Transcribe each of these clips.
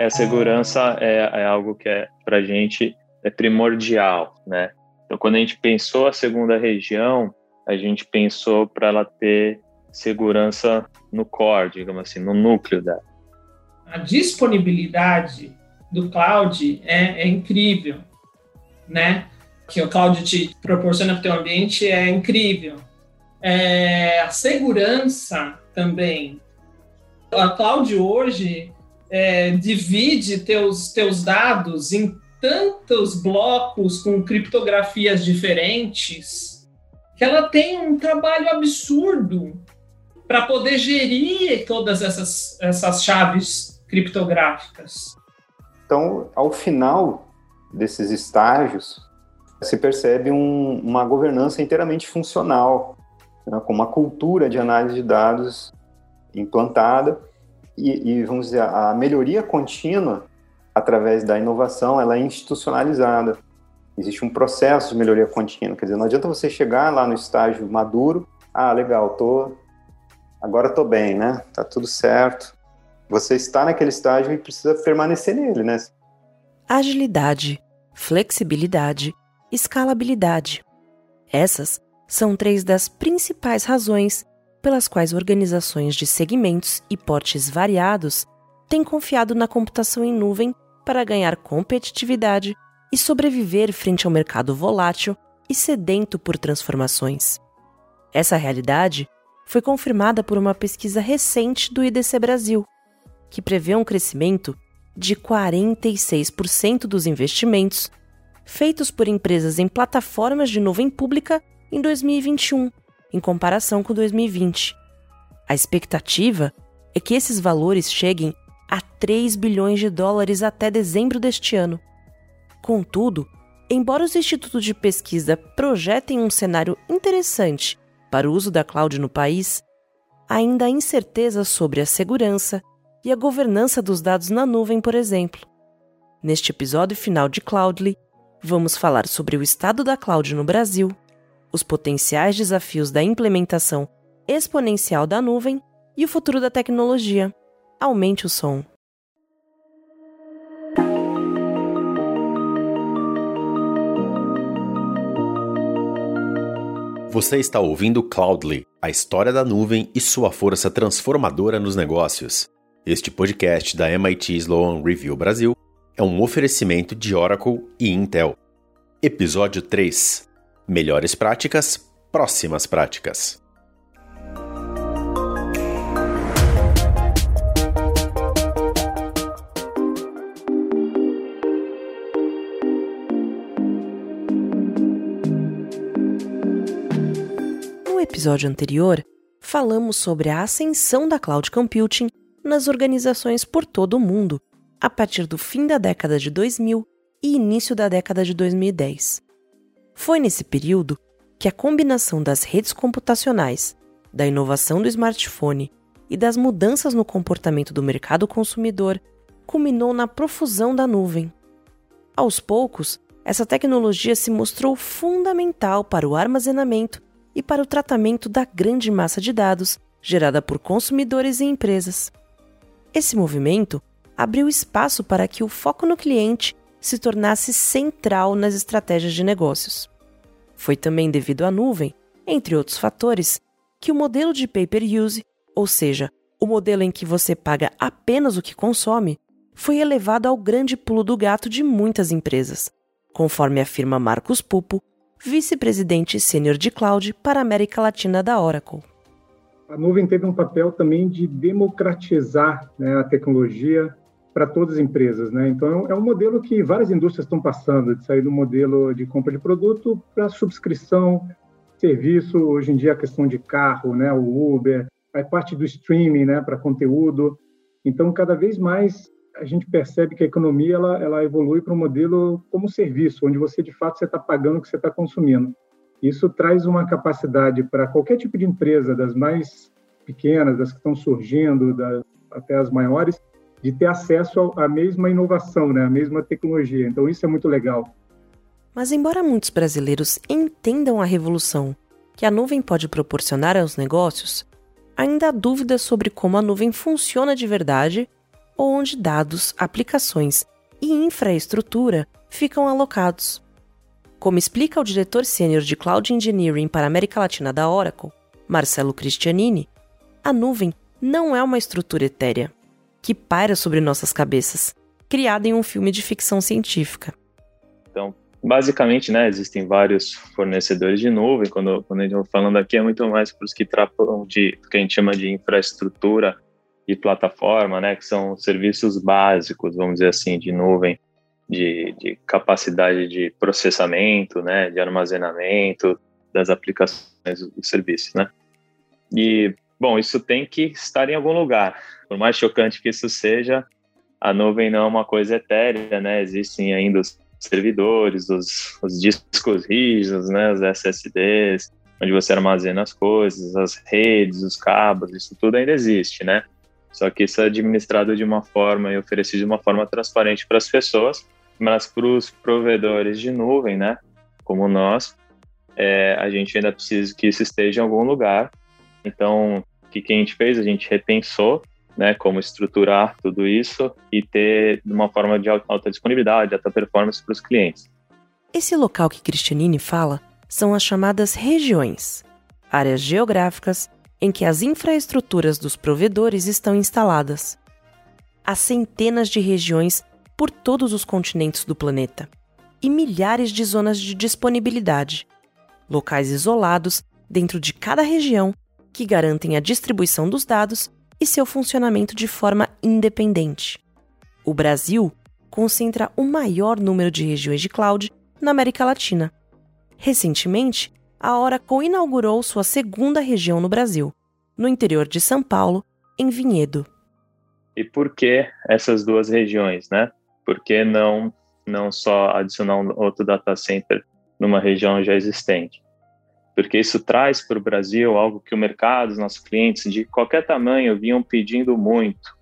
É, a segurança é, é algo que é para a gente é primordial, né? Então, quando a gente pensou a segunda região, a gente pensou para ela ter segurança no core, digamos assim, no núcleo dela. A disponibilidade do cloud é, é incrível, né? Que o cloud te proporciona para o teu ambiente é incrível. É, a segurança também. A cloud hoje é, divide teus, teus dados em tantos blocos com criptografias diferentes que ela tem um trabalho absurdo para poder gerir todas essas, essas chaves criptográficas. Então, ao final desses estágios, se percebe um, uma governança inteiramente funcional, né, com uma cultura de análise de dados implantada e, e, vamos dizer, a melhoria contínua através da inovação, ela é institucionalizada. Existe um processo de melhoria contínua, quer dizer, não adianta você chegar lá no estágio maduro, ah, legal, tô agora tô bem, né? Tá tudo certo. Você está naquele estágio e precisa permanecer nele, né? Agilidade, flexibilidade, escalabilidade. Essas são três das principais razões pelas quais organizações de segmentos e portes variados têm confiado na computação em nuvem para ganhar competitividade e sobreviver frente ao mercado volátil e sedento por transformações. Essa realidade foi confirmada por uma pesquisa recente do IDC Brasil, que prevê um crescimento de 46% dos investimentos feitos por empresas em plataformas de nuvem pública em 2021, em comparação com 2020. A expectativa é que esses valores cheguem a 3 bilhões de dólares até dezembro deste ano. Contudo, embora os institutos de pesquisa projetem um cenário interessante para o uso da cloud no país, ainda há incerteza sobre a segurança e a governança dos dados na nuvem, por exemplo. Neste episódio final de Cloudly, vamos falar sobre o estado da cloud no Brasil, os potenciais desafios da implementação exponencial da nuvem e o futuro da tecnologia. Aumente o som. Você está ouvindo Cloudly, a história da nuvem e sua força transformadora nos negócios. Este podcast da MIT Sloan Review Brasil é um oferecimento de Oracle e Intel. Episódio 3 Melhores práticas, próximas práticas. No episódio anterior, falamos sobre a ascensão da cloud computing nas organizações por todo o mundo, a partir do fim da década de 2000 e início da década de 2010. Foi nesse período que a combinação das redes computacionais, da inovação do smartphone e das mudanças no comportamento do mercado consumidor culminou na profusão da nuvem. Aos poucos, essa tecnologia se mostrou fundamental para o armazenamento e para o tratamento da grande massa de dados gerada por consumidores e empresas. Esse movimento abriu espaço para que o foco no cliente se tornasse central nas estratégias de negócios. Foi também devido à nuvem, entre outros fatores, que o modelo de pay-per-use, ou seja, o modelo em que você paga apenas o que consome, foi elevado ao grande pulo do gato de muitas empresas, conforme afirma Marcos Pupo, vice-presidente sênior de cloud para a América Latina da Oracle. A nuvem teve um papel também de democratizar né, a tecnologia para todas as empresas, né? Então é um modelo que várias indústrias estão passando, de sair do modelo de compra de produto para subscrição, serviço. Hoje em dia a questão de carro, né? O Uber, a parte do streaming, né? Para conteúdo. Então cada vez mais a gente percebe que a economia ela, ela evolui para um modelo como serviço, onde você de fato você está pagando o que você está consumindo. Isso traz uma capacidade para qualquer tipo de empresa, das mais pequenas, das que estão surgindo, das, até as maiores, de ter acesso à mesma inovação, né, à mesma tecnologia. Então isso é muito legal. Mas embora muitos brasileiros entendam a revolução que a nuvem pode proporcionar aos negócios, ainda há dúvidas sobre como a nuvem funciona de verdade ou onde dados, aplicações e infraestrutura ficam alocados. Como explica o diretor sênior de Cloud Engineering para a América Latina da Oracle, Marcelo Cristianini, a nuvem não é uma estrutura etérea que paira sobre nossas cabeças, criada em um filme de ficção científica. Então, basicamente, né, existem vários fornecedores de nuvem. Quando, quando a gente está falando aqui, é muito mais para os que tratam de que a gente chama de infraestrutura e plataforma, né, que são serviços básicos, vamos dizer assim, de nuvem, de, de capacidade de processamento, né, de armazenamento das aplicações do serviço, né. E Bom, isso tem que estar em algum lugar. Por mais chocante que isso seja, a nuvem não é uma coisa etérea, né? Existem ainda os servidores, os, os discos rígidos, né? Os SSDs, onde você armazena as coisas, as redes, os cabos, isso tudo ainda existe, né? Só que isso é administrado de uma forma e oferecido de uma forma transparente para as pessoas, mas para os provedores de nuvem, né? Como nós, é, a gente ainda precisa que isso esteja em algum lugar. Então, que, que a gente fez? A gente repensou né, como estruturar tudo isso e ter uma forma de alta disponibilidade, alta performance para os clientes. Esse local que Cristianini fala são as chamadas regiões, áreas geográficas em que as infraestruturas dos provedores estão instaladas. Há centenas de regiões por todos os continentes do planeta e milhares de zonas de disponibilidade, locais isolados dentro de cada região que garantem a distribuição dos dados e seu funcionamento de forma independente. O Brasil concentra o maior número de regiões de cloud na América Latina. Recentemente, a Oracle inaugurou sua segunda região no Brasil, no interior de São Paulo, em Vinhedo. E por que essas duas regiões, né? Por que não não só adicionar um outro data center numa região já existente? Porque isso traz para o Brasil algo que o mercado, os nossos clientes de qualquer tamanho vinham pedindo muito,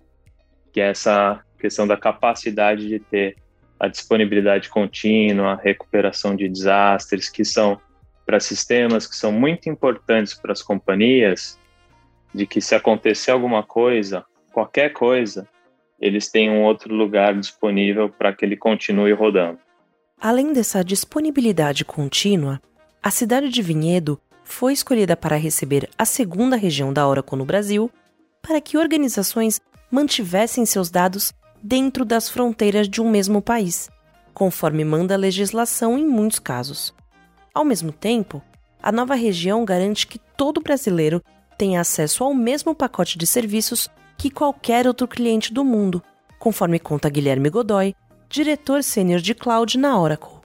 que é essa questão da capacidade de ter a disponibilidade contínua, a recuperação de desastres, que são para sistemas que são muito importantes para as companhias, de que se acontecer alguma coisa, qualquer coisa, eles têm um outro lugar disponível para que ele continue rodando. Além dessa disponibilidade contínua, a cidade de Vinhedo foi escolhida para receber a segunda região da Oracle no Brasil, para que organizações mantivessem seus dados dentro das fronteiras de um mesmo país, conforme manda a legislação em muitos casos. Ao mesmo tempo, a nova região garante que todo brasileiro tenha acesso ao mesmo pacote de serviços que qualquer outro cliente do mundo, conforme conta Guilherme Godoy, diretor sênior de cloud na Oracle.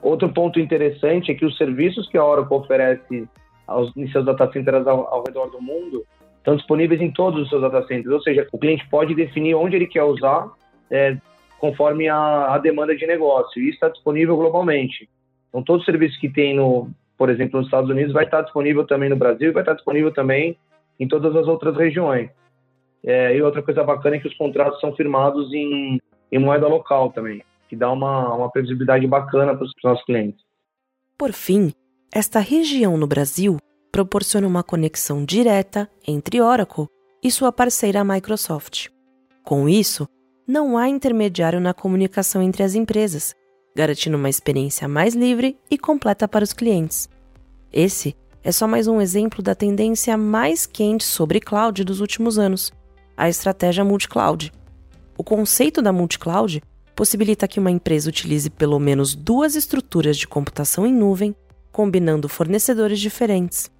Outro ponto interessante é que os serviços que a Oracle oferece aos, em seus data centers ao, ao redor do mundo estão disponíveis em todos os seus data centers, ou seja, o cliente pode definir onde ele quer usar é, conforme a, a, demanda de negócio, e isso está disponível globalmente. Então, todos os serviços que tem, no, por exemplo, nos Estados Unidos, vai estar disponível também no Brasil, vai estar disponível também em todas as outras regiões. É, e outra coisa bacana é que os contratos são firmados em, em moeda local também que dá uma, uma previsibilidade bacana para os nossos clientes. Por fim, esta região no Brasil proporciona uma conexão direta entre Oracle e sua parceira Microsoft. Com isso, não há intermediário na comunicação entre as empresas, garantindo uma experiência mais livre e completa para os clientes. Esse é só mais um exemplo da tendência mais quente sobre cloud dos últimos anos, a estratégia multi-cloud. O conceito da multi-cloud possibilita que uma empresa utilize pelo menos duas estruturas de computação em nuvem, combinando fornecedores diferentes.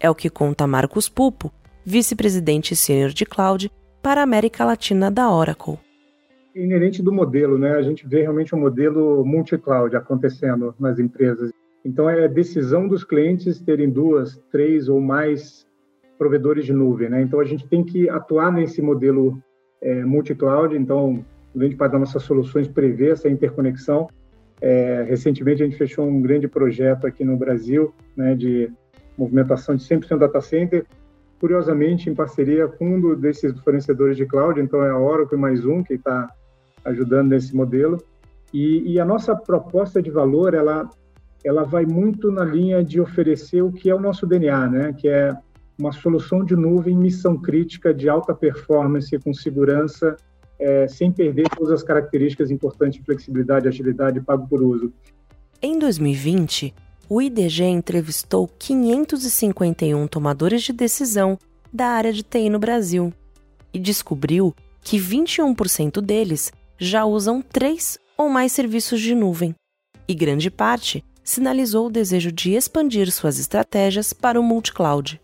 É o que conta Marcos Pupo, vice-presidente sênior de cloud para a América Latina da Oracle. Inerente do modelo, né? A gente vê realmente um modelo multi-cloud acontecendo nas empresas. Então, é decisão dos clientes terem duas, três ou mais provedores de nuvem, né? Então, a gente tem que atuar nesse modelo é, multi-cloud. Então, grande parte das nossas soluções prevê essa interconexão. É, recentemente a gente fechou um grande projeto aqui no Brasil, né, de movimentação de 100% data center, curiosamente em parceria com um desses fornecedores de cloud, então é a Oracle mais um que está ajudando nesse modelo. E, e, a nossa proposta de valor, ela, ela vai muito na linha de oferecer o que é o nosso DNA, né, que é uma solução de nuvem missão crítica de alta performance com segurança é, sem perder todas as características importantes de flexibilidade, agilidade e pago por uso. Em 2020, o IDG entrevistou 551 tomadores de decisão da área de TI no Brasil e descobriu que 21% deles já usam três ou mais serviços de nuvem, e grande parte sinalizou o desejo de expandir suas estratégias para o multi-cloud.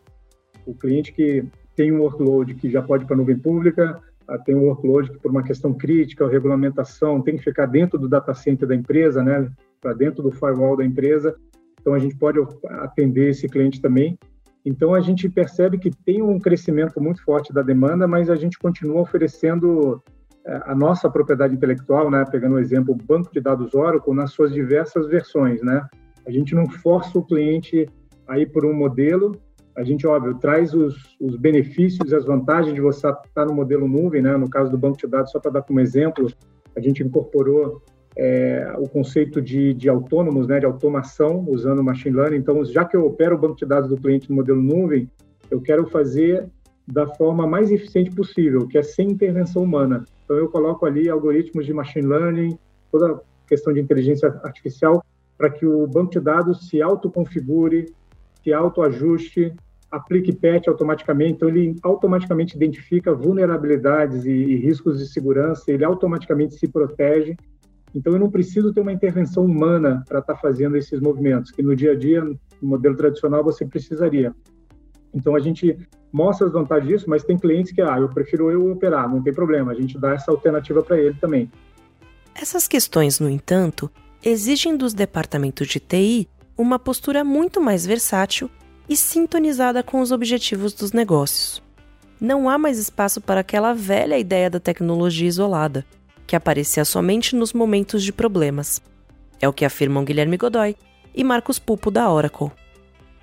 O cliente que tem um workload que já pode ir para a nuvem pública, tem um workload que, por uma questão crítica, regulamentação, tem que ficar dentro do data center da empresa, né, para dentro do firewall da empresa. Então, a gente pode atender esse cliente também. Então, a gente percebe que tem um crescimento muito forte da demanda, mas a gente continua oferecendo eh, a nossa propriedade intelectual, né, pegando o exemplo, o banco de dados Oracle, nas suas diversas versões. Né? A gente não força o cliente a ir por um modelo, a gente, óbvio, traz os, os benefícios e as vantagens de você estar no modelo nuvem, né? no caso do banco de dados, só para dar como exemplo, a gente incorporou é, o conceito de, de autônomos, né, de automação, usando machine learning. Então, já que eu opero o banco de dados do cliente no modelo nuvem, eu quero fazer da forma mais eficiente possível, que é sem intervenção humana. Então, eu coloco ali algoritmos de machine learning, toda a questão de inteligência artificial, para que o banco de dados se autoconfigure, se autoajuste, aplique patch automaticamente. Então, ele automaticamente identifica vulnerabilidades e, e riscos de segurança, ele automaticamente se protege então, eu não preciso ter uma intervenção humana para estar tá fazendo esses movimentos, que no dia a dia, no modelo tradicional, você precisaria. Então, a gente mostra as vantagens disso, mas tem clientes que, ah, eu prefiro eu operar, não tem problema, a gente dá essa alternativa para ele também. Essas questões, no entanto, exigem dos departamentos de TI uma postura muito mais versátil e sintonizada com os objetivos dos negócios. Não há mais espaço para aquela velha ideia da tecnologia isolada, que aparecia somente nos momentos de problemas. É o que afirmam Guilherme Godoy e Marcos Pupo da Oracle.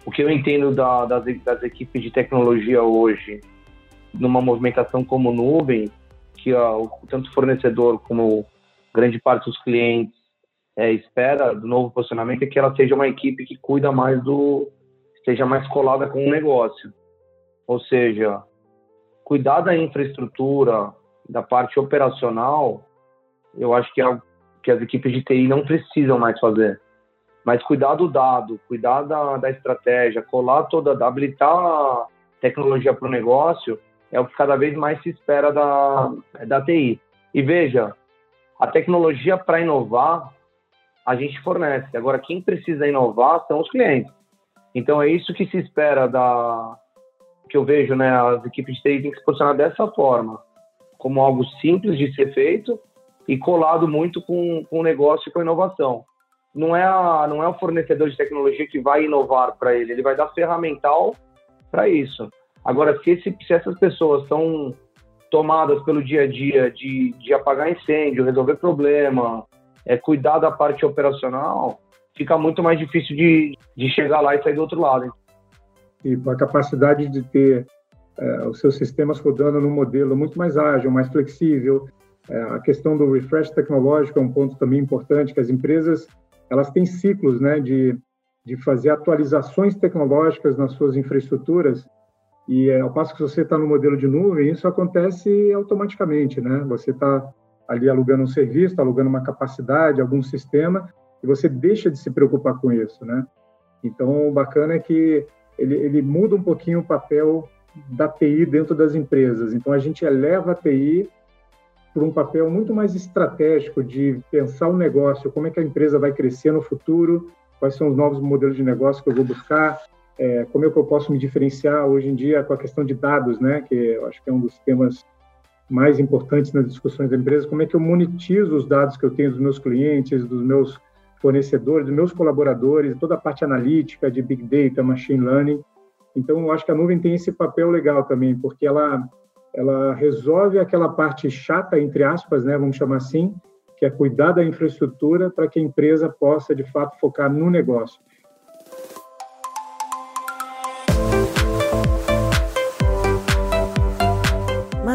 O que eu entendo da, das, das, equipes de tecnologia hoje, numa movimentação como nuvem, que ó, tanto o fornecedor como grande parte dos clientes é, espera do novo posicionamento, é que ela seja uma equipe que cuida mais do, seja mais colada com o negócio. Ou seja, cuidar da infraestrutura, da parte operacional, eu acho que é algo que as equipes de TI não precisam mais fazer. Mas cuidar do dado, cuidar da, da estratégia, colar toda, habilitar a tecnologia para o negócio, é o que cada vez mais se espera da, da TI. E veja, a tecnologia para inovar, a gente fornece. Agora, quem precisa inovar são os clientes. Então, é isso que se espera da. que eu vejo, né? As equipes de TI têm que se posicionar dessa forma, como algo simples de ser feito, e colado muito com, com o negócio e com a inovação. Não é, a, não é o fornecedor de tecnologia que vai inovar para ele, ele vai dar ferramental para isso. Agora, se, esse, se essas pessoas são tomadas pelo dia a dia de, de apagar incêndio, resolver problema, é, cuidar da parte operacional, fica muito mais difícil de, de chegar lá e sair do outro lado. E com a capacidade de ter é, os seus sistemas rodando num modelo muito mais ágil, mais flexível, é, a questão do refresh tecnológico é um ponto também importante, que as empresas elas têm ciclos né, de, de fazer atualizações tecnológicas nas suas infraestruturas, e é, ao passo que você está no modelo de nuvem, isso acontece automaticamente. Né? Você está ali alugando um serviço, alugando uma capacidade, algum sistema, e você deixa de se preocupar com isso. Né? Então, o bacana é que ele, ele muda um pouquinho o papel da TI dentro das empresas. Então, a gente eleva a TI por um papel muito mais estratégico de pensar o negócio, como é que a empresa vai crescer no futuro, quais são os novos modelos de negócio que eu vou buscar, é, como é que eu posso me diferenciar hoje em dia com a questão de dados, né, que eu acho que é um dos temas mais importantes nas discussões da empresa, como é que eu monetizo os dados que eu tenho dos meus clientes, dos meus fornecedores, dos meus colaboradores, toda a parte analítica de Big Data, Machine Learning. Então, eu acho que a nuvem tem esse papel legal também, porque ela ela resolve aquela parte chata, entre aspas, né, vamos chamar assim, que é cuidar da infraestrutura para que a empresa possa, de fato, focar no negócio.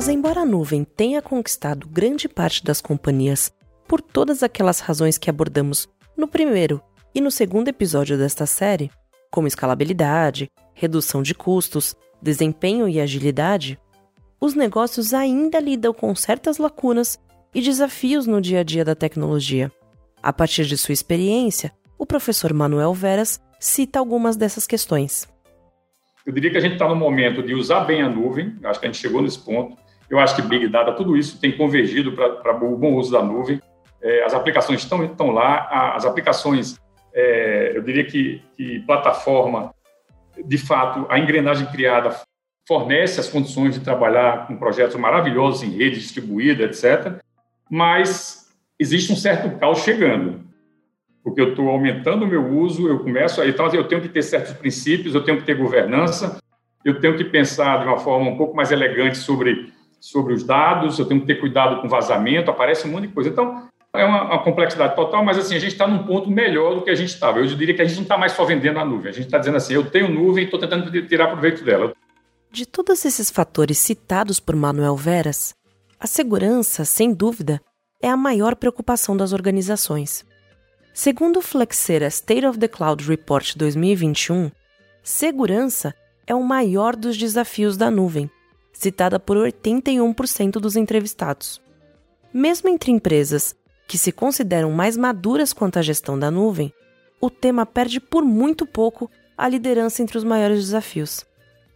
Mas, embora a nuvem tenha conquistado grande parte das companhias por todas aquelas razões que abordamos no primeiro e no segundo episódio desta série, como escalabilidade, redução de custos, desempenho e agilidade, os negócios ainda lidam com certas lacunas e desafios no dia a dia da tecnologia. A partir de sua experiência, o professor Manuel Veras cita algumas dessas questões. Eu diria que a gente está no momento de usar bem a nuvem, acho que a gente chegou nesse ponto. Eu acho que Big Data, tudo isso tem convergido para o bom uso da nuvem. É, as aplicações estão, estão lá, as aplicações, é, eu diria que, que plataforma, de fato, a engrenagem criada fornece as condições de trabalhar com projetos maravilhosos em rede distribuída, etc. Mas existe um certo caos chegando, porque eu estou aumentando o meu uso, eu começo a. Então, eu tenho que ter certos princípios, eu tenho que ter governança, eu tenho que pensar de uma forma um pouco mais elegante sobre, sobre os dados, eu tenho que ter cuidado com vazamento, aparece um monte de coisa. Então, é uma, uma complexidade total, mas assim, a gente está num ponto melhor do que a gente estava. Eu diria que a gente não está mais só vendendo a nuvem, a gente está dizendo assim, eu tenho nuvem e estou tentando tirar proveito dela. De todos esses fatores citados por Manuel Veras, a segurança, sem dúvida, é a maior preocupação das organizações. Segundo o Flexera State of the Cloud Report 2021, segurança é o maior dos desafios da nuvem, citada por 81% dos entrevistados. Mesmo entre empresas que se consideram mais maduras quanto à gestão da nuvem, o tema perde por muito pouco a liderança entre os maiores desafios.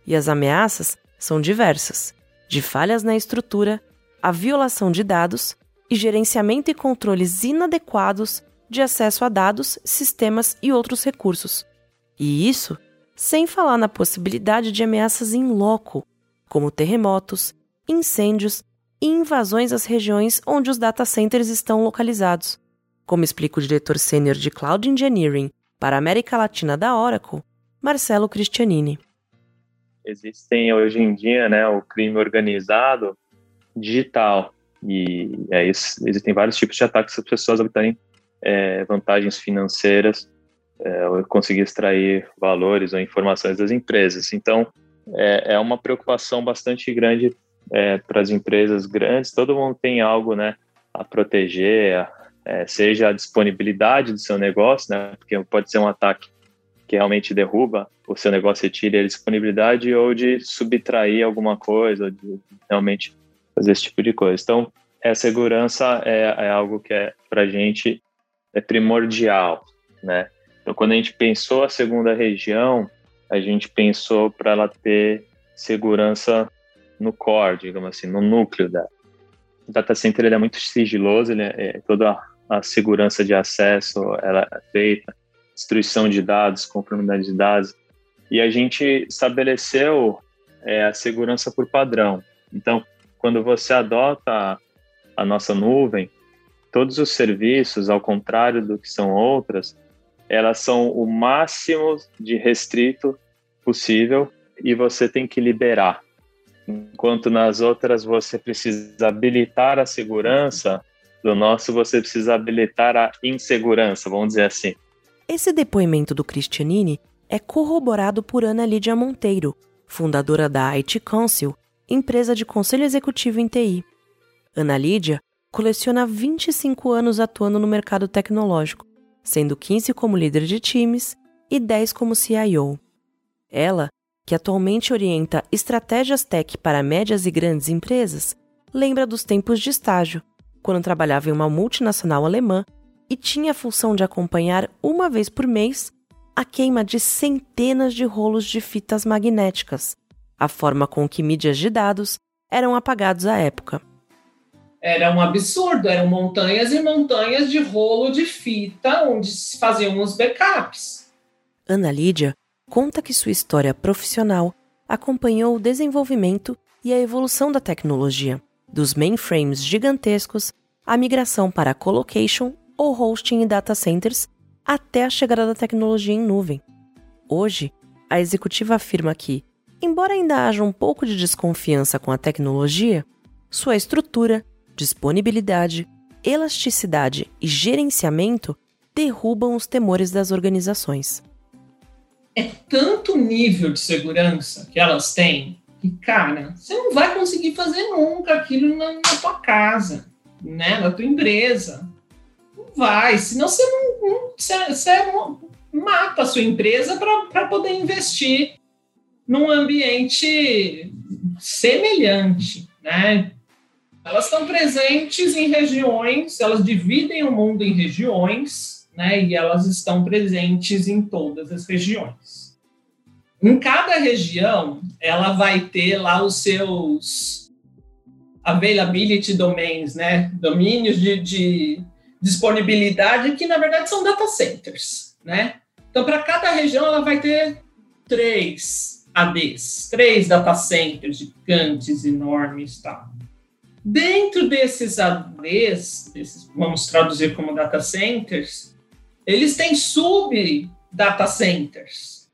E as ameaças são diversas, de falhas na estrutura, a violação de dados e gerenciamento e controles inadequados de acesso a dados, sistemas e outros recursos. E isso sem falar na possibilidade de ameaças em loco, como terremotos, incêndios e invasões às regiões onde os data centers estão localizados. Como explica o diretor sênior de Cloud Engineering para a América Latina da Oracle, Marcelo Cristianini existem hoje em dia, né, o crime organizado digital e é existem vários tipos de ataques que as pessoas obtêm é, vantagens financeiras é, ou conseguir extrair valores ou informações das empresas. Então, é, é uma preocupação bastante grande é, para as empresas grandes. Todo mundo tem algo, né, a proteger, é, seja a disponibilidade do seu negócio, né, porque pode ser um ataque que realmente derruba o seu negócio e tire a disponibilidade ou de subtrair alguma coisa, de realmente fazer esse tipo de coisa. Então, a segurança é, é algo que é para a gente é primordial, né? Então, quando a gente pensou a segunda região, a gente pensou para ela ter segurança no core, digamos assim, no núcleo dela. O data center ele é muito sigiloso, ele é, é toda a, segurança de acesso ela é feita destruição de dados, conformidade de dados, e a gente estabeleceu é, a segurança por padrão. Então, quando você adota a nossa nuvem, todos os serviços, ao contrário do que são outras, elas são o máximo de restrito possível e você tem que liberar. Enquanto nas outras você precisa habilitar a segurança, do nosso você precisa habilitar a insegurança, vamos dizer assim. Esse depoimento do Cristianini é corroborado por Ana Lídia Monteiro, fundadora da IT Council, empresa de conselho executivo em TI. Ana Lídia coleciona 25 anos atuando no mercado tecnológico, sendo 15 como líder de times e 10 como CIO. Ela, que atualmente orienta estratégias tech para médias e grandes empresas, lembra dos tempos de estágio, quando trabalhava em uma multinacional alemã e tinha a função de acompanhar uma vez por mês a queima de centenas de rolos de fitas magnéticas, a forma com que mídias de dados eram apagados à época. Era um absurdo, eram montanhas e montanhas de rolo de fita onde se faziam os backups. Ana Lídia conta que sua história profissional acompanhou o desenvolvimento e a evolução da tecnologia, dos mainframes gigantescos à migração para colocation ou hosting em data centers até a chegada da tecnologia em nuvem. Hoje, a executiva afirma que, embora ainda haja um pouco de desconfiança com a tecnologia, sua estrutura, disponibilidade, elasticidade e gerenciamento derrubam os temores das organizações. É tanto nível de segurança que elas têm que, cara, você não vai conseguir fazer nunca aquilo na, na tua casa, né, na tua empresa vai, senão você não, você, você mata a sua empresa para poder investir num ambiente semelhante, né? Elas estão presentes em regiões, elas dividem o mundo em regiões, né? E elas estão presentes em todas as regiões. Em cada região, ela vai ter lá os seus availability domains, né? Domínios de, de disponibilidade que na verdade são data centers, né? Então, para cada região, ela vai ter três ADs, três data centers gigantes, enormes, tá? Dentro desses ADs, desses, vamos traduzir como data centers, eles têm sub data centers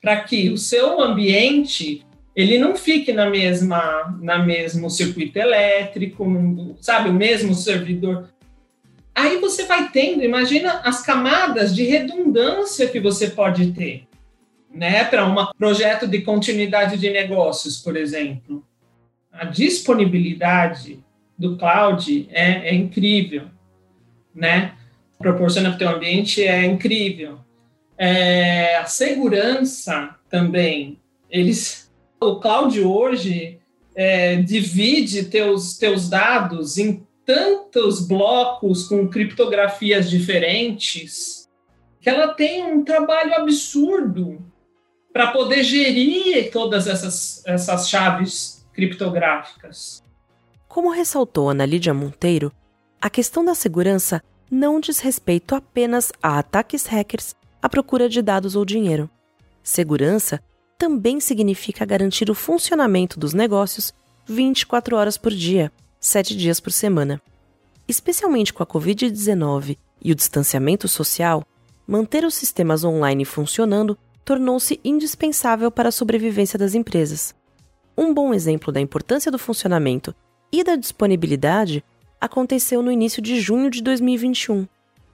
para que o seu ambiente ele não fique na mesma na mesmo circuito elétrico, sabe, o mesmo servidor. Aí você vai tendo, imagina as camadas de redundância que você pode ter, né, para um projeto de continuidade de negócios, por exemplo a disponibilidade do cloud é, é incrível, né? Proporciona para o ambiente é incrível. É, a segurança também, eles, o cloud hoje é, divide teus, teus dados em tantos blocos com criptografias diferentes que ela tem um trabalho absurdo para poder gerir todas essas, essas chaves criptográficas. Como ressaltou Ana Lídia Monteiro, a questão da segurança não diz respeito apenas a ataques hackers à procura de dados ou dinheiro. Segurança também significa garantir o funcionamento dos negócios 24 horas por dia, 7 dias por semana. Especialmente com a Covid-19 e o distanciamento social, manter os sistemas online funcionando tornou-se indispensável para a sobrevivência das empresas. Um bom exemplo da importância do funcionamento e da disponibilidade aconteceu no início de junho de 2021,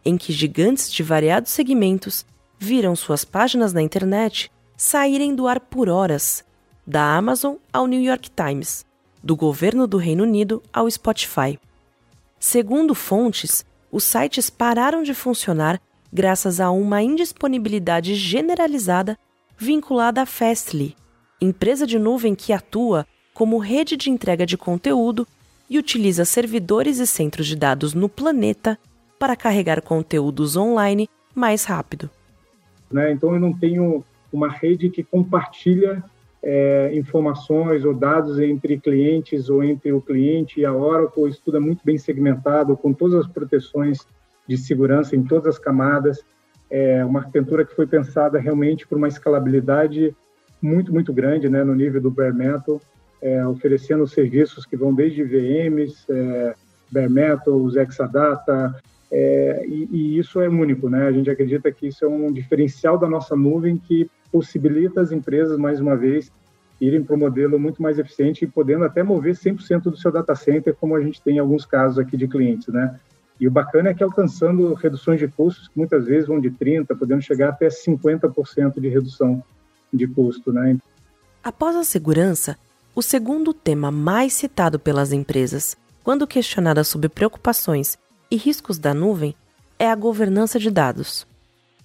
em que gigantes de variados segmentos viram suas páginas na internet saírem do ar por horas, da Amazon ao New York Times, do governo do Reino Unido ao Spotify. Segundo fontes, os sites pararam de funcionar graças a uma indisponibilidade generalizada vinculada à Fastly, empresa de nuvem que atua como rede de entrega de conteúdo e utiliza servidores e centros de dados no planeta para carregar conteúdos online mais rápido. Né? Então, eu não tenho uma rede que compartilha é, informações ou dados entre clientes ou entre o cliente e a Oracle. Isso tudo é muito bem segmentado, com todas as proteções de segurança em todas as camadas. É uma arquitetura que foi pensada realmente por uma escalabilidade muito, muito grande né, no nível do bare metal, é, oferecendo serviços que vão desde VMs, é, bare metal, os Exadata, é, e, e, isso é único, né? A gente acredita que isso é um diferencial da nossa nuvem que possibilita as empresas, mais uma vez, irem para um modelo muito mais eficiente e podendo até mover 100% do seu data center, como a gente tem em alguns casos aqui de clientes, né? E o bacana é que alcançando reduções de custos que muitas vezes vão de 30%, podendo chegar até 50% de redução de custo. Né? Após a segurança, o segundo tema mais citado pelas empresas, quando questionada sobre preocupações e riscos da nuvem, é a governança de dados.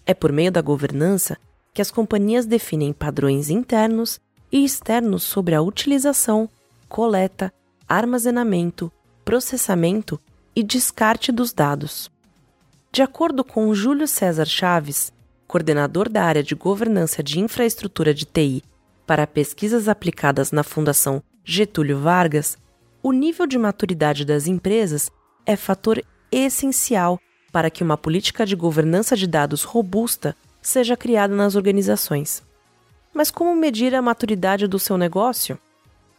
É por meio da governança que as companhias definem padrões internos e externos sobre a utilização, coleta, armazenamento, processamento e descarte dos dados. De acordo com Júlio César Chaves, coordenador da área de governança de infraestrutura de TI para pesquisas aplicadas na Fundação Getúlio Vargas, o nível de maturidade das empresas é fator essencial para que uma política de governança de dados robusta seja criada nas organizações. Mas como medir a maturidade do seu negócio?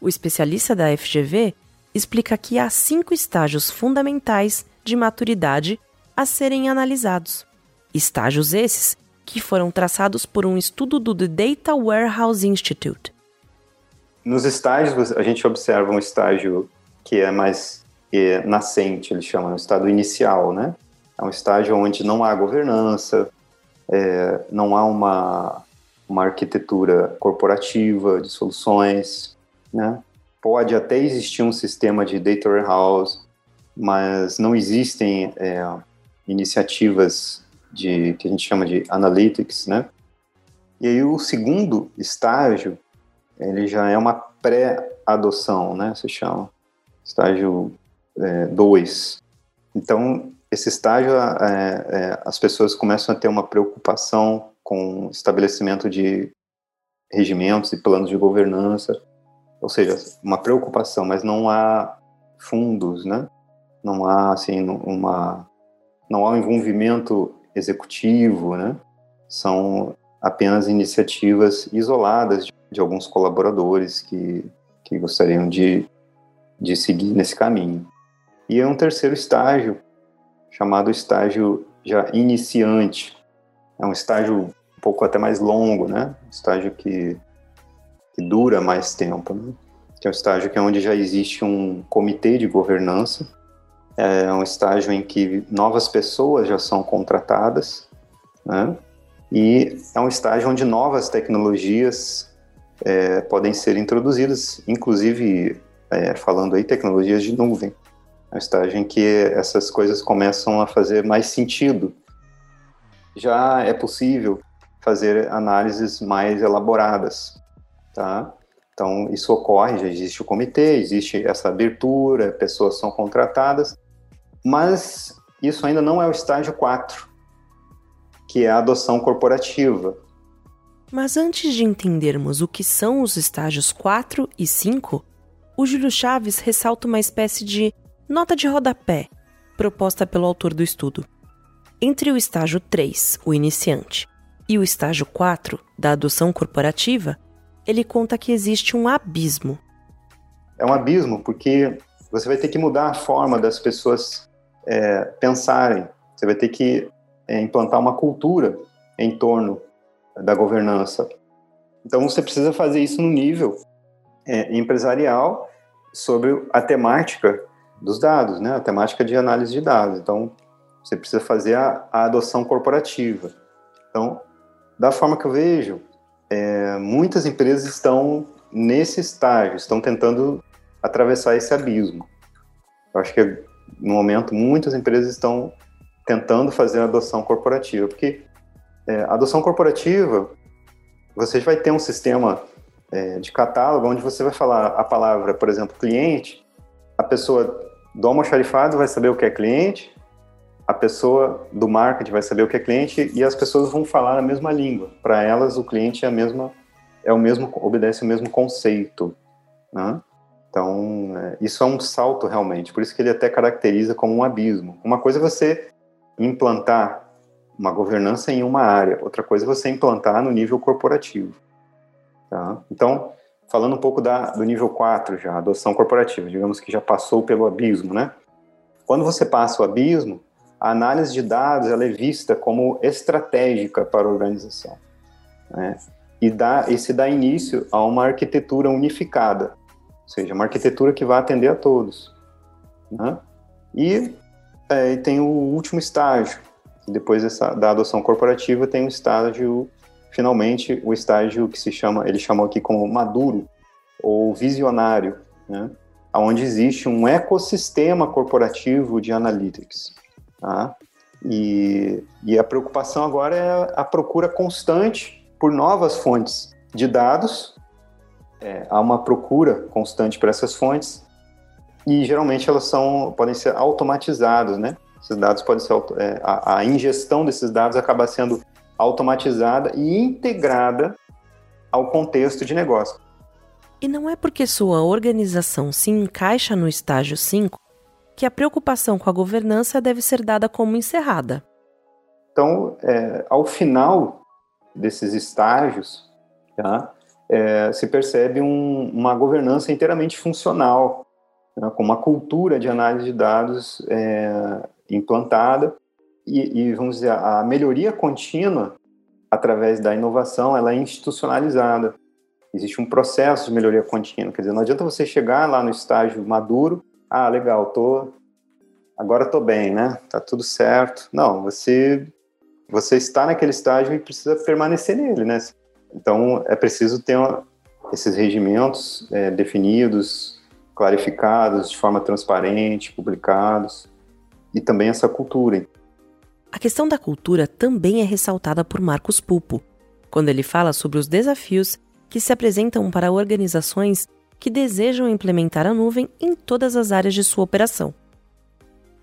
O especialista da FGV explica que há cinco estágios fundamentais de maturidade a serem analisados. Estágios esses que foram traçados por um estudo do The Data Warehouse Institute. Nos estágios, a gente observa um estágio que é mais é, nascente, eles chamam, um estado inicial, né? É um estágio onde não há governança, é, não há uma, uma arquitetura corporativa de soluções, né? Pode até existir um sistema de data warehouse, mas não existem é, iniciativas de que a gente chama de analytics, né? E aí o segundo estágio ele já é uma pré-adoção, né? Se chama estágio 2. É, então, esse estágio, é, é, as pessoas começam a ter uma preocupação com estabelecimento de regimentos e planos de governança, ou seja, uma preocupação, mas não há fundos, né? Não há assim uma não há um envolvimento executivo, né? São apenas iniciativas isoladas de, de alguns colaboradores que, que gostariam de, de seguir nesse caminho. E é um terceiro estágio, chamado estágio já iniciante. É um estágio um pouco até mais longo, né? Um estágio que, que dura mais tempo, né? Que é um estágio que é onde já existe um comitê de governança. É um estágio em que novas pessoas já são contratadas, né? E é um estágio onde novas tecnologias é, podem ser introduzidas, inclusive é, falando aí tecnologias de nuvem. É um estágio em que essas coisas começam a fazer mais sentido. Já é possível fazer análises mais elaboradas, tá? Então, isso ocorre, já existe o comitê, existe essa abertura, pessoas são contratadas, mas isso ainda não é o estágio 4, que é a adoção corporativa. Mas antes de entendermos o que são os estágios 4 e 5, o Júlio Chaves ressalta uma espécie de nota de rodapé proposta pelo autor do estudo. Entre o estágio 3, o iniciante, e o estágio 4, da adoção corporativa, ele conta que existe um abismo. É um abismo porque você vai ter que mudar a forma das pessoas é, pensarem. Você vai ter que é, implantar uma cultura em torno da governança. Então você precisa fazer isso no nível é, empresarial sobre a temática dos dados, né? A temática de análise de dados. Então você precisa fazer a, a adoção corporativa. Então, da forma que eu vejo, é, muitas empresas estão nesse estágio, estão tentando atravessar esse abismo. Eu acho que no momento muitas empresas estão tentando fazer a adoção corporativa, porque é, adoção corporativa, você vai ter um sistema é, de catálogo onde você vai falar a palavra, por exemplo, cliente, a pessoa do almoxarifado vai saber o que é cliente, a pessoa do marketing vai saber o que é cliente e as pessoas vão falar a mesma língua. Para elas, o cliente é a mesma, é o mesmo, obedece o mesmo conceito. Né? Então, é, isso é um salto realmente. Por isso que ele até caracteriza como um abismo. Uma coisa é você implantar uma governança em uma área, outra coisa é você implantar no nível corporativo. Tá? Então, falando um pouco da, do nível 4 já, adoção corporativa, digamos que já passou pelo abismo, né? Quando você passa o abismo, a análise de dados ela é vista como estratégica para a organização. Né? E, dá, e se dá início a uma arquitetura unificada, ou seja, uma arquitetura que vai atender a todos. Né? E é, tem o último estágio. Depois dessa, da adoção corporativa, tem o estágio, finalmente, o estágio que se chama, ele chamou aqui como maduro ou visionário, né? onde existe um ecossistema corporativo de analytics. Tá? E, e a preocupação agora é a procura constante por novas fontes de dados. É, há uma procura constante por essas fontes e geralmente elas são podem ser automatizadas, né? Esses dados podem ser é, a, a ingestão desses dados acaba sendo automatizada e integrada ao contexto de negócio. E não é porque sua organização se encaixa no estágio 5 que a preocupação com a governança deve ser dada como encerrada. Então, é, ao final desses estágios, tá, é, se percebe um, uma governança inteiramente funcional, né, com uma cultura de análise de dados é, implantada e, e, vamos dizer, a melhoria contínua através da inovação, ela é institucionalizada. Existe um processo de melhoria contínua, quer dizer, não adianta você chegar lá no estágio maduro, ah, legal, tô agora tô bem, né? Tá tudo certo. Não, você você está naquele estágio e precisa permanecer nele, né? Então é preciso ter esses regimentos é, definidos, clarificados de forma transparente, publicados, e também essa cultura. A questão da cultura também é ressaltada por Marcos Pupo, quando ele fala sobre os desafios que se apresentam para organizações que desejam implementar a nuvem em todas as áreas de sua operação.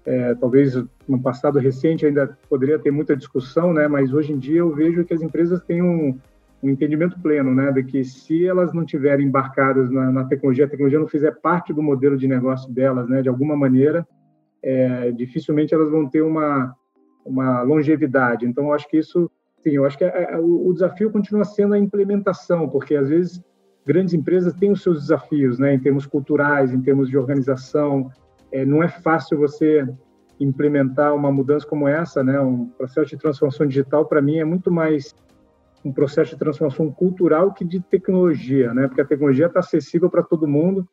É, talvez no passado recente ainda poderia ter muita discussão, né? Mas hoje em dia eu vejo que as empresas têm um, um entendimento pleno, né? De que se elas não tiverem embarcadas na, na, tecnologia, a tecnologia não fizer parte do modelo de negócio delas, né? De alguma maneira, é, dificilmente elas vão ter uma uma longevidade. Então, eu acho que isso, sim, eu acho que é, é, o, o desafio continua sendo a implementação, porque às vezes grandes empresas têm os seus desafios, né? Em termos culturais, em termos de organização, é, não é fácil você implementar uma mudança como essa, né? Um processo de transformação digital para mim é muito mais um processo de transformação cultural que de tecnologia, né? Porque a tecnologia está acessível para todo mundo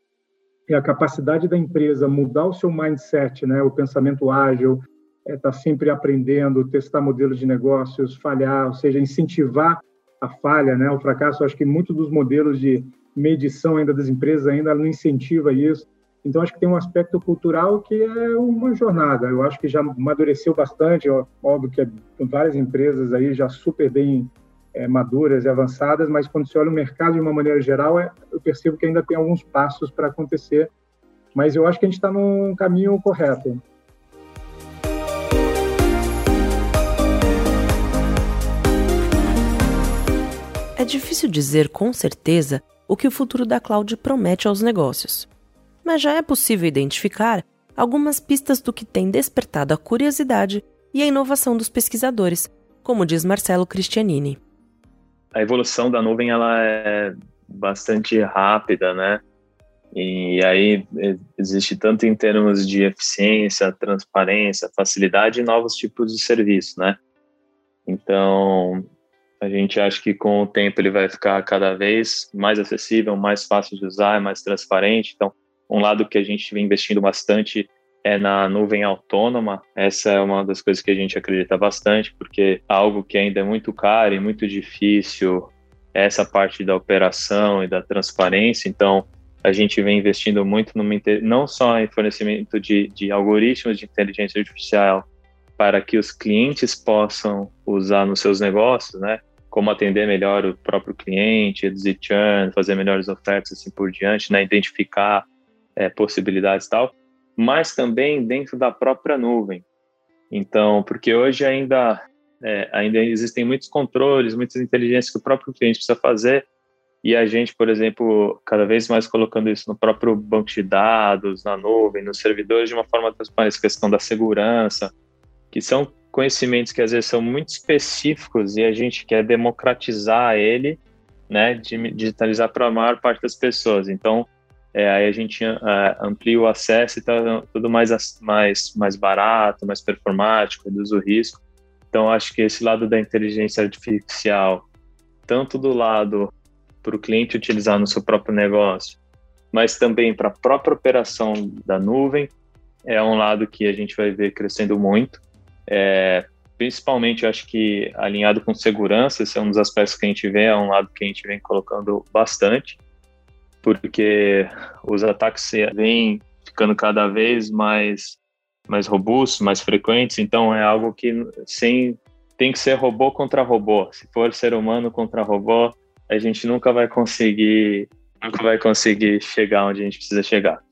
e a capacidade da empresa mudar o seu mindset, né? O pensamento ágil, é estar tá sempre aprendendo, testar modelos de negócios, falhar, ou seja, incentivar a falha, né? O fracasso. Eu acho que muito dos modelos de medição ainda das empresas ainda não incentiva isso. Então, acho que tem um aspecto cultural que é uma jornada. Eu acho que já amadureceu bastante. Óbvio que várias empresas aí já super bem é, maduras e avançadas, mas quando se olha o mercado de uma maneira geral, é, eu percebo que ainda tem alguns passos para acontecer. Mas eu acho que a gente está num caminho correto. É difícil dizer com certeza o que o futuro da cloud promete aos negócios mas já é possível identificar algumas pistas do que tem despertado a curiosidade e a inovação dos pesquisadores, como diz Marcelo Cristianini. A evolução da nuvem ela é bastante rápida, né? E aí existe tanto em termos de eficiência, transparência, facilidade e novos tipos de serviço, né? Então, a gente acha que com o tempo ele vai ficar cada vez mais acessível, mais fácil de usar, mais transparente. Então, um lado que a gente vem investindo bastante é na nuvem autônoma. Essa é uma das coisas que a gente acredita bastante, porque algo que ainda é muito caro e muito difícil é essa parte da operação e da transparência. Então, a gente vem investindo muito numa, não só em fornecimento de, de algoritmos de inteligência artificial para que os clientes possam usar nos seus negócios, né? Como atender melhor o próprio cliente, reduzir churn, fazer melhores ofertas assim por diante, né? Identificar é, possibilidades e tal, mas também dentro da própria nuvem. Então, porque hoje ainda, é, ainda existem muitos controles, muitas inteligências que o próprio cliente precisa fazer, e a gente, por exemplo, cada vez mais colocando isso no próprio banco de dados, na nuvem, nos servidores, de uma forma transparente, questão da segurança, que são conhecimentos que às vezes são muito específicos e a gente quer democratizar ele, né, digitalizar para a maior parte das pessoas. Então, é, aí a gente uh, amplia o acesso e tá tudo mais, mais, mais barato, mais performático, reduz o risco. Então, acho que esse lado da inteligência artificial, tanto do lado para o cliente utilizar no seu próprio negócio, mas também para a própria operação da nuvem, é um lado que a gente vai ver crescendo muito. É, principalmente, acho que alinhado com segurança, esse é um dos aspectos que a gente vê, é um lado que a gente vem colocando bastante porque os ataques vêm ficando cada vez mais mais robustos, mais frequentes, então é algo que sem tem que ser robô contra robô. Se for ser humano contra robô, a gente nunca vai conseguir nunca vai conseguir chegar onde a gente precisa chegar.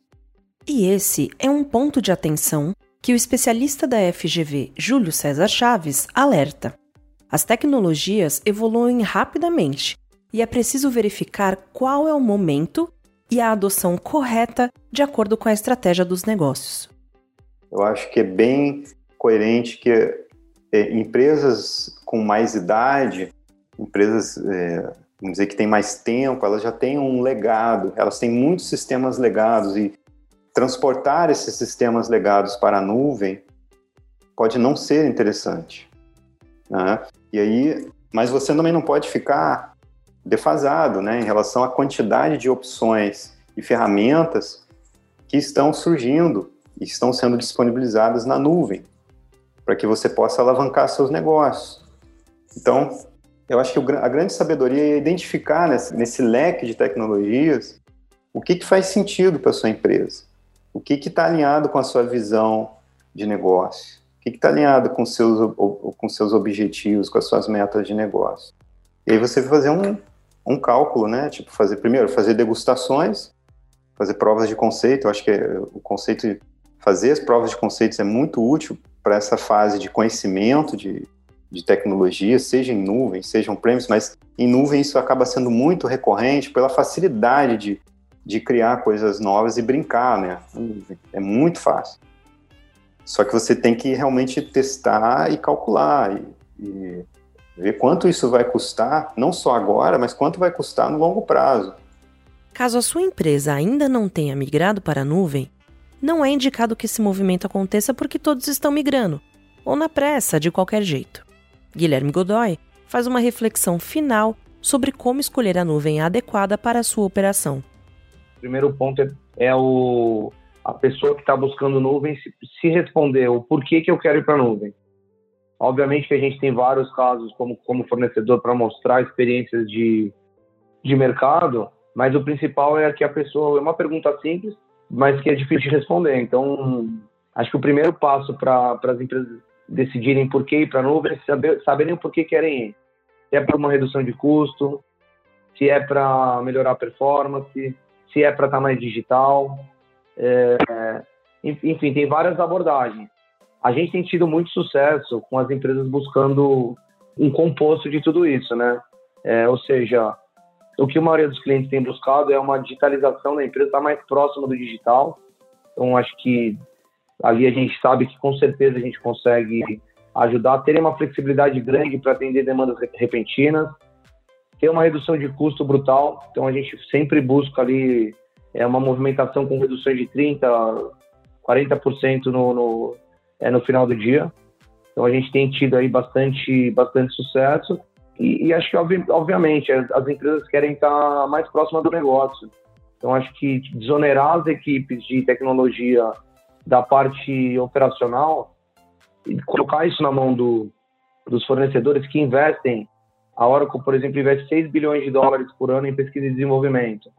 E esse é um ponto de atenção que o especialista da FGV, Júlio César Chaves, alerta. As tecnologias evoluem rapidamente e é preciso verificar qual é o momento e a adoção correta de acordo com a estratégia dos negócios. Eu acho que é bem coerente que é, empresas com mais idade, empresas, é, vamos dizer, que têm mais tempo, elas já têm um legado, elas têm muitos sistemas legados e transportar esses sistemas legados para a nuvem pode não ser interessante. Né? E aí, mas você também não pode ficar defasado né, em relação à quantidade de opções e ferramentas que estão surgindo e estão sendo disponibilizadas na nuvem, para que você possa alavancar seus negócios. Então, eu acho que a grande sabedoria é identificar nesse, nesse leque de tecnologias o que, que faz sentido para sua empresa, o que está alinhado com a sua visão de negócio, o que está alinhado com seus, com seus objetivos, com as suas metas de negócio. E aí você vai fazer um, um cálculo, né? Tipo, fazer primeiro fazer degustações, fazer provas de conceito. Eu acho que o conceito de fazer as provas de conceitos é muito útil para essa fase de conhecimento de, de tecnologia, seja em nuvem, sejam prêmios, mas em nuvem isso acaba sendo muito recorrente pela facilidade de, de criar coisas novas e brincar, né? É muito fácil. Só que você tem que realmente testar e calcular e, e ver quanto isso vai custar, não só agora, mas quanto vai custar no longo prazo. Caso a sua empresa ainda não tenha migrado para a nuvem, não é indicado que esse movimento aconteça porque todos estão migrando, ou na pressa, de qualquer jeito. Guilherme Godoy faz uma reflexão final sobre como escolher a nuvem adequada para a sua operação. Primeiro ponto é, é o, a pessoa que está buscando nuvem se, se responder o porquê que eu quero ir para nuvem. Obviamente que a gente tem vários casos como, como fornecedor para mostrar experiências de, de mercado, mas o principal é que a pessoa, é uma pergunta simples, mas que é difícil de responder. Então, acho que o primeiro passo para as empresas decidirem por que ir para a nuvem é saber, saberem por que querem ir. Se é para uma redução de custo, se é para melhorar a performance, se é para estar tá mais digital. É, enfim, tem várias abordagens. A gente tem tido muito sucesso com as empresas buscando um composto de tudo isso, né? É, ou seja, o que a maioria dos clientes tem buscado é uma digitalização da empresa, estar tá mais próxima do digital. Então, acho que ali a gente sabe que com certeza a gente consegue ajudar a ter uma flexibilidade grande para atender demandas repentinas, ter uma redução de custo brutal. Então, a gente sempre busca ali é, uma movimentação com reduções de 30%, 40% no, no, é, no final do dia. Então, a gente tem tido aí bastante, bastante sucesso. E, e acho que, obviamente, as, as, empresas querem estar mais próximas do negócio. Então, acho que desonerar as equipes de tecnologia da parte operacional e colocar isso na mão do, dos fornecedores que investem. A Oracle, por exemplo, investe 6 bilhões de dólares por ano em pesquisa e desenvolvimento.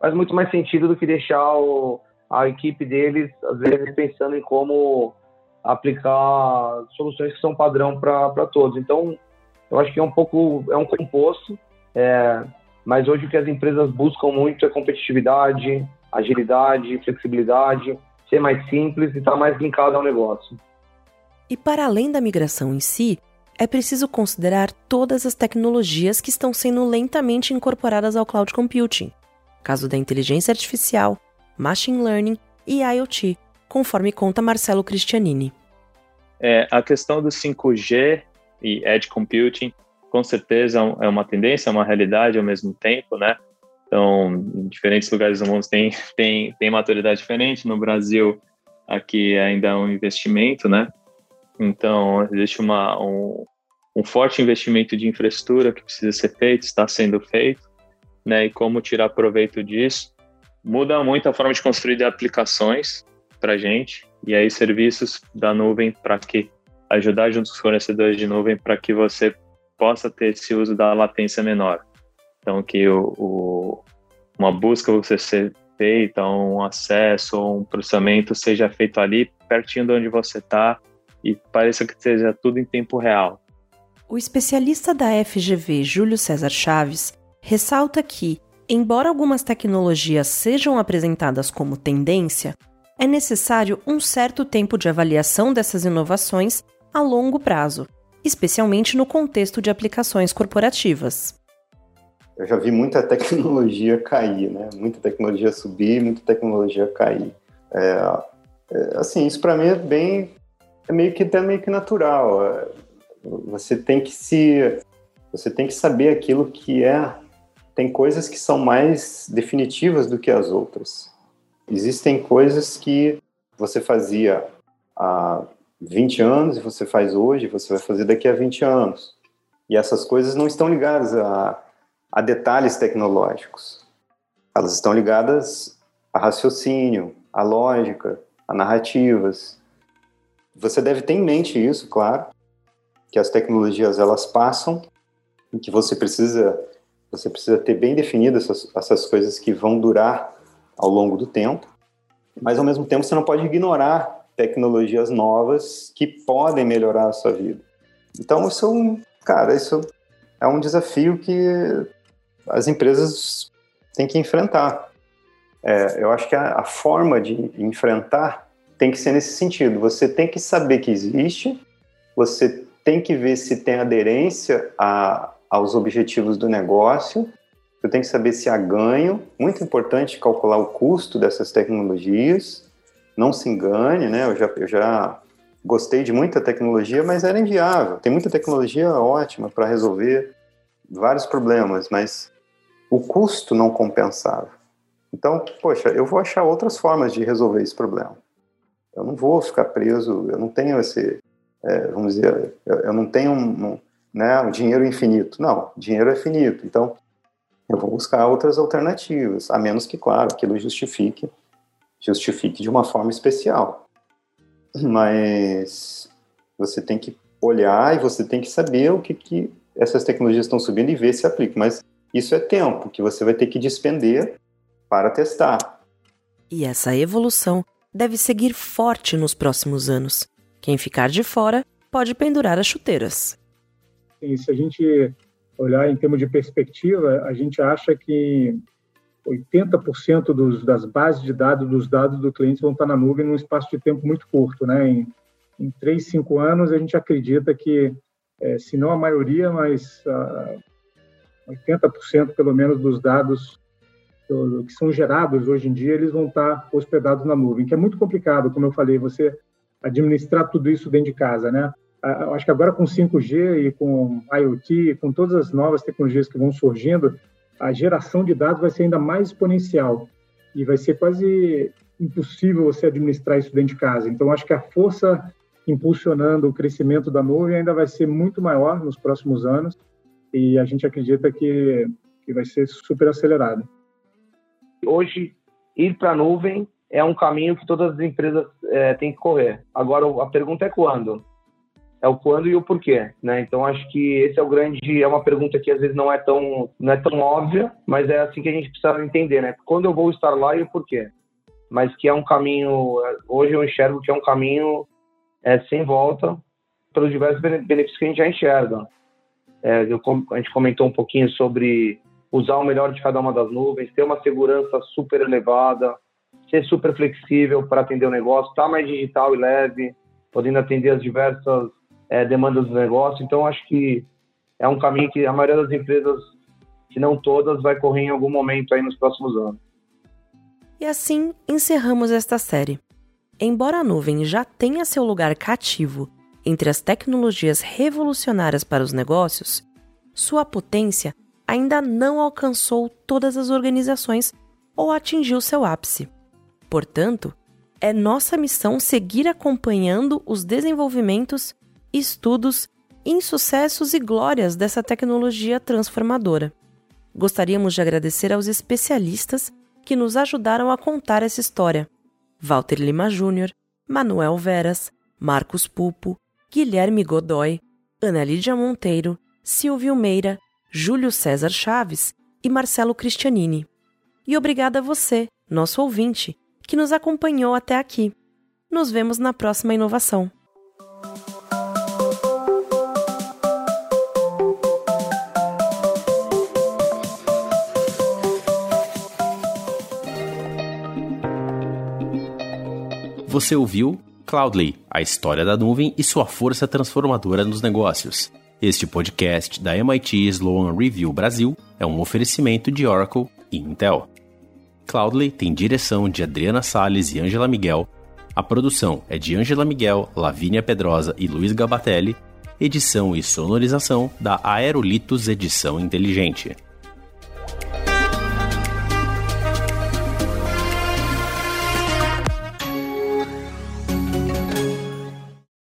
Faz muito mais sentido do que deixar o, a equipe deles, às vezes, pensando em como aplicar soluções que são padrão para todos. Então, eu acho que é um pouco, é um composto, é, mas hoje o que as empresas buscam muito é competitividade, agilidade, flexibilidade, ser mais simples e estar tá mais linkado ao negócio. E para além da migração em si, é preciso considerar todas as tecnologias que estão sendo lentamente incorporadas ao cloud computing, caso da inteligência artificial, machine learning e IoT, conforme conta Marcelo Cristianini. É, a questão do 5G e edge computing, com certeza é uma tendência, é uma realidade ao mesmo tempo, né? Então, em diferentes lugares do mundo tem, tem, tem maturidade diferente. No Brasil, aqui ainda é um investimento, né? Então, existe uma, um, um forte investimento de infraestrutura que precisa ser feito, está sendo feito, né? E como tirar proveito disso. Muda muito a forma de construir aplicações para gente, e aí serviços da nuvem para que ajudar junto com os fornecedores de nuvem para que você possa ter esse uso da latência menor. Então, que o, o, uma busca você ser feita, um acesso, um processamento seja feito ali, pertinho de onde você está e pareça que seja tudo em tempo real. O especialista da FGV, Júlio César Chaves, ressalta que, embora algumas tecnologias sejam apresentadas como tendência, é necessário um certo tempo de avaliação dessas inovações a longo prazo, especialmente no contexto de aplicações corporativas. Eu já vi muita tecnologia cair, né? Muita tecnologia subir, muita tecnologia cair. É, é, assim, isso para mim é bem, é meio que até meio que natural. É, você tem que se, você tem que saber aquilo que é. Tem coisas que são mais definitivas do que as outras. Existem coisas que você fazia há 20 anos e você faz hoje, você vai fazer daqui a 20 anos. E essas coisas não estão ligadas a, a detalhes tecnológicos. Elas estão ligadas a raciocínio, a lógica, a narrativas. Você deve ter em mente isso, claro, que as tecnologias elas passam e que você precisa você precisa ter bem definidas essas, essas coisas que vão durar ao longo do tempo, mas ao mesmo tempo você não pode ignorar tecnologias novas que podem melhorar a sua vida. Então, isso é um, cara, isso é um desafio que as empresas têm que enfrentar. É, eu acho que a, a, forma de enfrentar tem que ser nesse sentido. Você tem que saber que existe, você tem que ver se tem aderência a, aos objetivos do negócio, você tem que saber se há ganho. Muito importante calcular o custo dessas tecnologias. Não se engane, né? Eu já, eu já gostei de muita tecnologia, mas era inviável. Tem muita tecnologia ótima para resolver vários problemas, mas o custo não compensava. Então, poxa, eu vou achar outras formas de resolver esse problema. Eu não vou ficar preso, eu não tenho esse, é, vamos dizer, eu, eu não tenho um, um, né, um dinheiro infinito. Não, dinheiro é finito. Então, eu vou buscar outras alternativas, a menos que, claro, aquilo justifique, justifique de uma forma especial. Mas você tem que olhar e você tem que saber o que, que essas tecnologias estão subindo e ver se aplica. Mas isso é tempo que você vai ter que despender para testar. E essa evolução deve seguir forte nos próximos anos. Quem ficar de fora pode pendurar as chuteiras. Se a gente olhar em termos de perspectiva, a gente acha que 80% dos, das bases de dados, dos dados do cliente vão estar na nuvem num espaço de tempo muito curto. Né? Em, em 3, 5 anos, a gente acredita que, é, se não a maioria, mas ah, 80% pelo menos dos dados que são gerados hoje em dia, eles vão estar hospedados na nuvem, que é muito complicado, como eu falei, você administrar tudo isso dentro de casa, né? Acho que agora com 5G e com IoT, com todas as novas tecnologias que vão surgindo, a geração de dados vai ser ainda mais exponencial e vai ser quase impossível você administrar isso dentro de casa. Então, acho que a força impulsionando o crescimento da nuvem ainda vai ser muito maior nos próximos anos e a gente acredita que, que vai ser super acelerado. Hoje, ir para a nuvem é um caminho que todas as empresas é, têm que correr. Agora, a pergunta é quando? É o quando e o porquê, né? Então, acho que esse é o grande... É uma pergunta que, às vezes, não é tão, não é tão óbvia, mas é assim que a gente precisa entender, né? Quando eu vou estar lá e o porquê. Mas que é um caminho... Hoje eu enxergo que é um caminho é, sem volta pelos diversos benefícios que a gente já enxerga. É, eu, a gente comentou um pouquinho sobre usar o melhor de cada uma das nuvens, ter uma segurança super elevada, ser super flexível para atender o negócio, estar tá mais digital e leve, podendo atender as diversas é, demandas do negócio. Então, acho que é um caminho que a maioria das empresas, se não todas, vai correr em algum momento aí nos próximos anos. E assim encerramos esta série. Embora a nuvem já tenha seu lugar cativo entre as tecnologias revolucionárias para os negócios, sua potência ainda não alcançou todas as organizações ou atingiu seu ápice. Portanto, é nossa missão seguir acompanhando os desenvolvimentos, estudos, insucessos e glórias dessa tecnologia transformadora. Gostaríamos de agradecer aos especialistas que nos ajudaram a contar essa história: Walter Lima Júnior, Manuel Veras, Marcos Pupo, Guilherme Godoy, Ana Lídia Monteiro, Silvio Meira Júlio César Chaves e Marcelo Cristianini. E obrigada a você, nosso ouvinte, que nos acompanhou até aqui. Nos vemos na próxima inovação. Você ouviu Cloudly, a história da nuvem e sua força transformadora nos negócios. Este podcast da MIT Sloan Review Brasil é um oferecimento de Oracle e Intel. Cloudly tem direção de Adriana Salles e Angela Miguel. A produção é de Angela Miguel, Lavínia Pedrosa e Luiz Gabatelli. Edição e sonorização da Aerolitos Edição Inteligente.